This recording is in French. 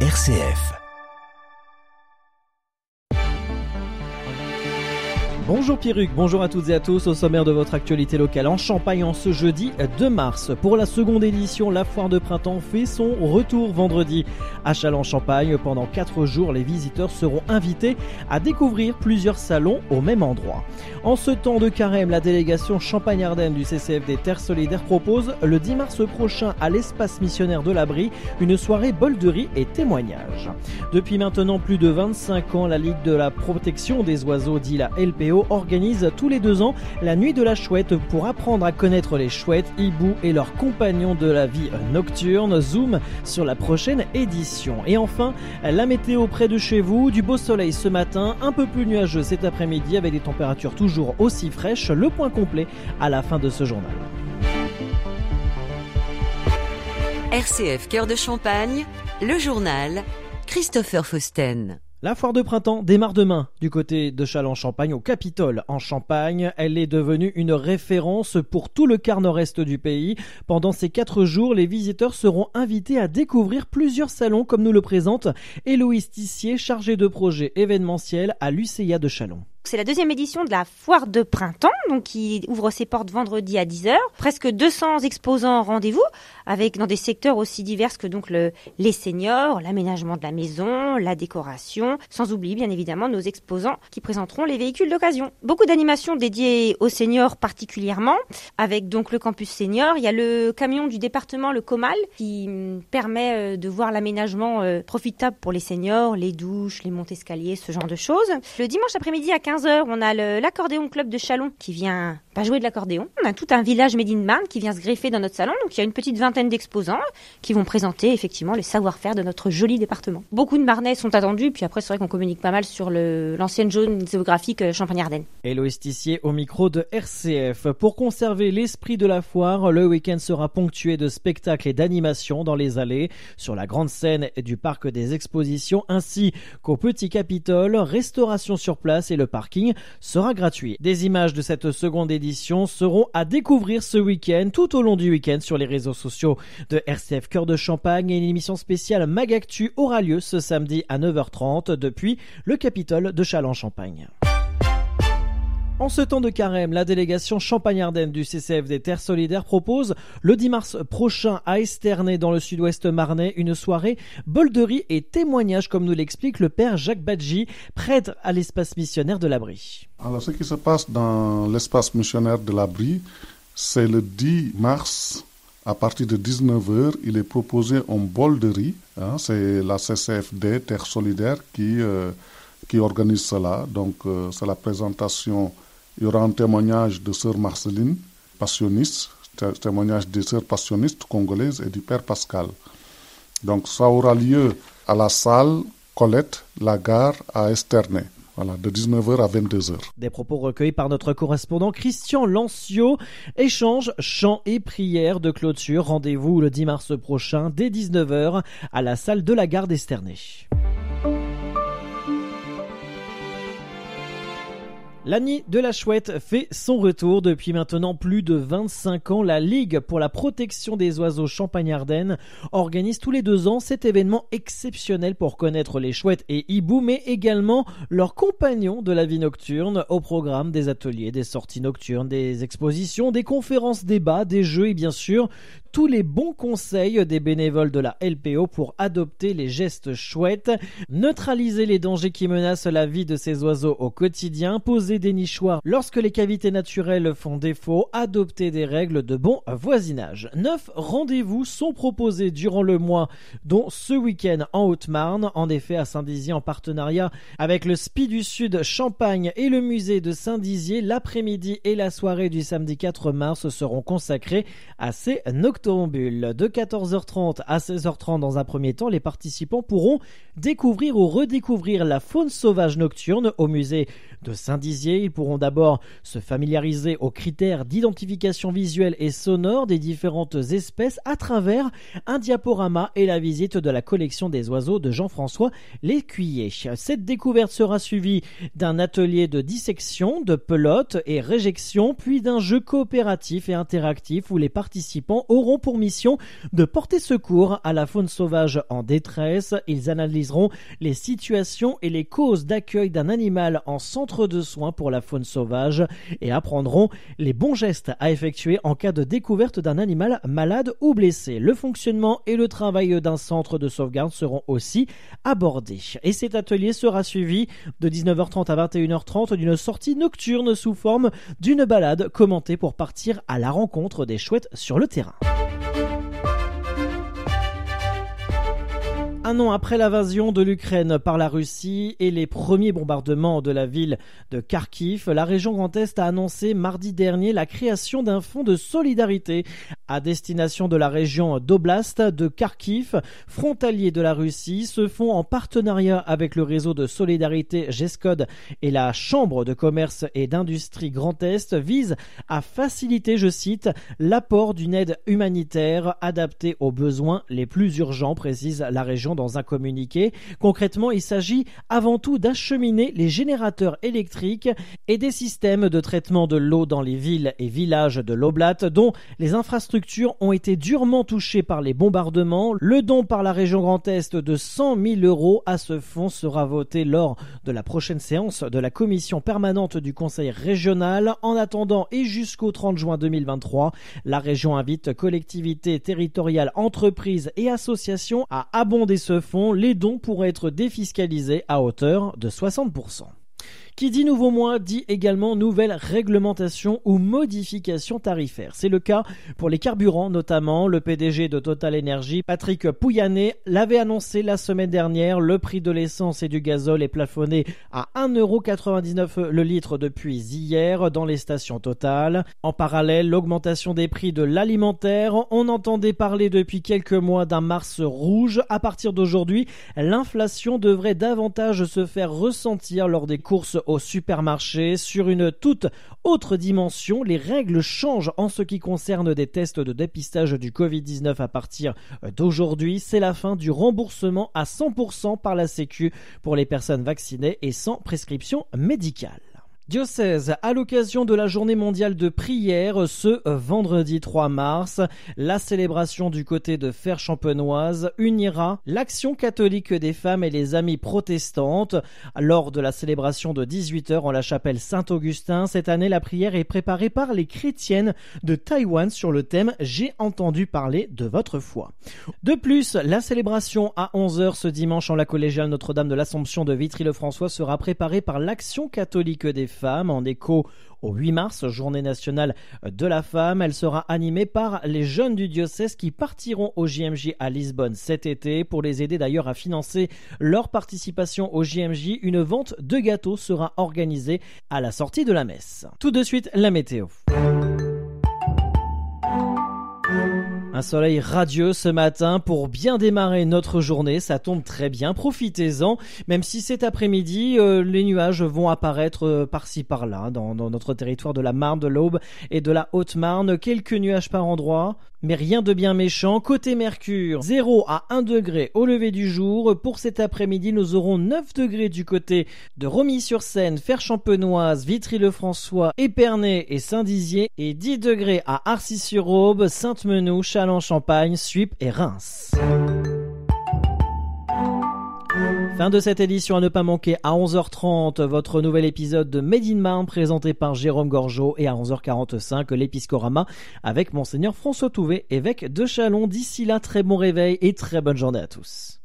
RCF. Bonjour Pierruc, bonjour à toutes et à tous au sommaire de votre actualité locale en Champagne en ce jeudi 2 mars. Pour la seconde édition, la foire de printemps fait son retour vendredi à Châlons-Champagne. Pendant 4 jours, les visiteurs seront invités à découvrir plusieurs salons au même endroit. En ce temps de carême, la délégation Champagne-Ardenne du CCF Terres Solidaires propose le 10 mars prochain à l'espace missionnaire de l'Abri une soirée bolderie et témoignages. Depuis maintenant plus de 25 ans, la Ligue de la protection des oiseaux, dit la LPO, organise tous les deux ans la nuit de la chouette pour apprendre à connaître les chouettes, hiboux et leurs compagnons de la vie nocturne. Zoom sur la prochaine édition. Et enfin, la météo près de chez vous, du beau soleil ce matin, un peu plus nuageux cet après-midi avec des températures toujours aussi fraîches. Le point complet à la fin de ce journal. RCF Cœur de Champagne, le journal Christopher Fausten. La foire de printemps démarre demain du côté de Châlons-Champagne au Capitole en Champagne. Elle est devenue une référence pour tout le quart nord-est du pays. Pendant ces quatre jours, les visiteurs seront invités à découvrir plusieurs salons comme nous le présente Héloïse Tissier, chargée de projet événementiel à l'UCIA de Châlons. C'est la deuxième édition de la foire de printemps, donc qui ouvre ses portes vendredi à 10h. Presque 200 exposants rendez-vous, avec dans des secteurs aussi divers que donc le, les seniors, l'aménagement de la maison, la décoration, sans oublier bien évidemment nos exposants qui présenteront les véhicules d'occasion. Beaucoup d'animations dédiées aux seniors particulièrement, avec donc le campus senior. Il y a le camion du département, le Comal, qui hum, permet euh, de voir l'aménagement euh, profitable pour les seniors, les douches, les montes escaliers, ce genre de choses. Le dimanche après-midi à 15 15h, on a l'accordéon club de Chalon qui vient pas jouer de l'accordéon. On a tout un village Made in Marne qui vient se greffer dans notre salon. Donc il y a une petite vingtaine d'exposants qui vont présenter effectivement les savoir-faire de notre joli département. Beaucoup de Marnais sont attendus. Puis après, c'est vrai qu'on communique pas mal sur l'ancienne zone géographique euh, Champagne-Ardenne. Héloïse Tissier au micro de RCF. Pour conserver l'esprit de la foire, le week-end sera ponctué de spectacles et d'animations dans les allées, sur la grande scène du parc des expositions, ainsi qu'au Petit Capitole, restauration sur place et le parc sera gratuit. Des images de cette seconde édition seront à découvrir ce week-end, tout au long du week-end sur les réseaux sociaux de RCF Cœur de Champagne et une émission spéciale Magactu aura lieu ce samedi à 9h30 depuis le Capitole de Châlons-Champagne. En ce temps de carême, la délégation Champagne-Ardenne du CCF des Terres Solidaires propose le 10 mars prochain à Esternay dans le sud-ouest marnais une soirée bolderie et témoignage comme nous l'explique le père Jacques Badji, prêtre à l'espace missionnaire de l'Abri. Alors ce qui se passe dans l'espace missionnaire de l'Abri, c'est le 10 mars à partir de 19h, il est proposé en bolderie. Hein, c'est la CCFD Terres Solidaires qui, euh, qui organise cela. Donc euh, c'est la présentation il y aura un témoignage de sœur Marceline, passionniste, témoignage des sœurs passionnistes congolaises et du père Pascal. Donc ça aura lieu à la salle Colette, la gare à Esternay. Voilà, de 19h à 22h. Des propos recueillis par notre correspondant Christian Lancio. Échange, chants et prières de clôture. Rendez-vous le 10 mars prochain dès 19h à la salle de la gare d'Esternay. L'année de la chouette fait son retour depuis maintenant plus de 25 ans. La Ligue pour la protection des oiseaux Champagne-Ardenne organise tous les deux ans cet événement exceptionnel pour connaître les chouettes et hiboux, mais également leurs compagnons de la vie nocturne au programme des ateliers, des sorties nocturnes, des expositions, des conférences, débats, des jeux et bien sûr tous les bons conseils des bénévoles de la LPO pour adopter les gestes chouettes, neutraliser les dangers qui menacent la vie de ces oiseaux au quotidien, poser des nichoirs lorsque les cavités naturelles font défaut, adopter des règles de bon voisinage. Neuf rendez-vous sont proposés durant le mois, dont ce week-end en Haute-Marne, en effet à Saint-Dizier en partenariat avec le SPI du Sud Champagne et le musée de Saint-Dizier. L'après-midi et la soirée du samedi 4 mars seront consacrés à ces nocturnes de 14h30 à 16h30 dans un premier temps, les participants pourront découvrir ou redécouvrir la faune sauvage nocturne au musée de Saint-Dizier. Ils pourront d'abord se familiariser aux critères d'identification visuelle et sonore des différentes espèces à travers un diaporama et la visite de la collection des oiseaux de Jean-François Lécuyer. Cette découverte sera suivie d'un atelier de dissection, de pelote et réjection, puis d'un jeu coopératif et interactif où les participants auront pour mission de porter secours à la faune sauvage en détresse. Ils analyseront les situations et les causes d'accueil d'un animal en centre de soins pour la faune sauvage et apprendront les bons gestes à effectuer en cas de découverte d'un animal malade ou blessé. Le fonctionnement et le travail d'un centre de sauvegarde seront aussi abordés. Et cet atelier sera suivi de 19h30 à 21h30 d'une sortie nocturne sous forme d'une balade commentée pour partir à la rencontre des chouettes sur le terrain. Un an après l'invasion de l'Ukraine par la Russie et les premiers bombardements de la ville de Kharkiv, la région Grand Est a annoncé mardi dernier la création d'un fonds de solidarité à destination de la région d'Oblast de Kharkiv, frontalier de la Russie. Ce fonds, en partenariat avec le réseau de solidarité GESCOD et la Chambre de commerce et d'industrie Grand Est, vise à faciliter, je cite, l'apport d'une aide humanitaire adaptée aux besoins les plus urgents, précise la région dans un communiqué. Concrètement, il s'agit avant tout d'acheminer les générateurs électriques et des systèmes de traitement de l'eau dans les villes et villages de l'Oblat dont les infrastructures ont été durement touchées par les bombardements. Le don par la région Grand Est de 100 000 euros à ce fonds sera voté lors de la prochaine séance de la commission permanente du Conseil régional. En attendant et jusqu'au 30 juin 2023, la région invite collectivités territoriales, entreprises et associations à abonder ce fonds, les dons pourraient être défiscalisés à hauteur de 60%. Qui dit nouveau mois dit également nouvelle réglementation ou modification tarifaire. C'est le cas pour les carburants notamment. Le PDG de Total Energy, Patrick Pouyanné, l'avait annoncé la semaine dernière. Le prix de l'essence et du gazole est plafonné à 1,99€ le litre depuis hier dans les stations Total. En parallèle, l'augmentation des prix de l'alimentaire. On entendait parler depuis quelques mois d'un mars rouge. À partir d'aujourd'hui, l'inflation devrait davantage se faire ressentir lors des courses au supermarché. Sur une toute autre dimension, les règles changent en ce qui concerne des tests de dépistage du Covid-19 à partir d'aujourd'hui. C'est la fin du remboursement à 100% par la Sécu pour les personnes vaccinées et sans prescription médicale. Diocèse, à l'occasion de la journée mondiale de prière ce vendredi 3 mars, la célébration du côté de Fer Champenoise unira l'action catholique des femmes et les amies protestantes. Lors de la célébration de 18h en la chapelle Saint-Augustin, cette année, la prière est préparée par les chrétiennes de Taïwan sur le thème J'ai entendu parler de votre foi. De plus, la célébration à 11h ce dimanche en la collégiale Notre-Dame de l'Assomption de Vitry-le-François sera préparée par l'action catholique des femmes en écho au 8 mars, journée nationale de la femme. Elle sera animée par les jeunes du diocèse qui partiront au JMJ à Lisbonne cet été. Pour les aider d'ailleurs à financer leur participation au JMJ, une vente de gâteaux sera organisée à la sortie de la messe. Tout de suite, la météo. Un soleil radieux ce matin pour bien démarrer notre journée, ça tombe très bien, profitez-en, même si cet après-midi euh, les nuages vont apparaître euh, par-ci par-là dans, dans, notre territoire de la Marne, de l'Aube et de la Haute-Marne, quelques nuages par endroit, mais rien de bien méchant. Côté Mercure, 0 à 1 degré au lever du jour. Pour cet après-midi, nous aurons 9 degrés du côté de Romilly-sur-Seine, Fer-Champenoise, Vitry-le-François, Épernay et Saint-Dizier et 10 degrés à Arcis-sur-Aube, Sainte-Menou, Châlons-Champagne, Suippes et Reims. Fin de cette édition à ne pas manquer à 11h30 votre nouvel épisode de Made in Marne présenté par Jérôme Gorgeau et à 11h45 l'épiscorama avec monseigneur François Touvet, évêque de Chalon. D'ici là, très bon réveil et très bonne journée à tous.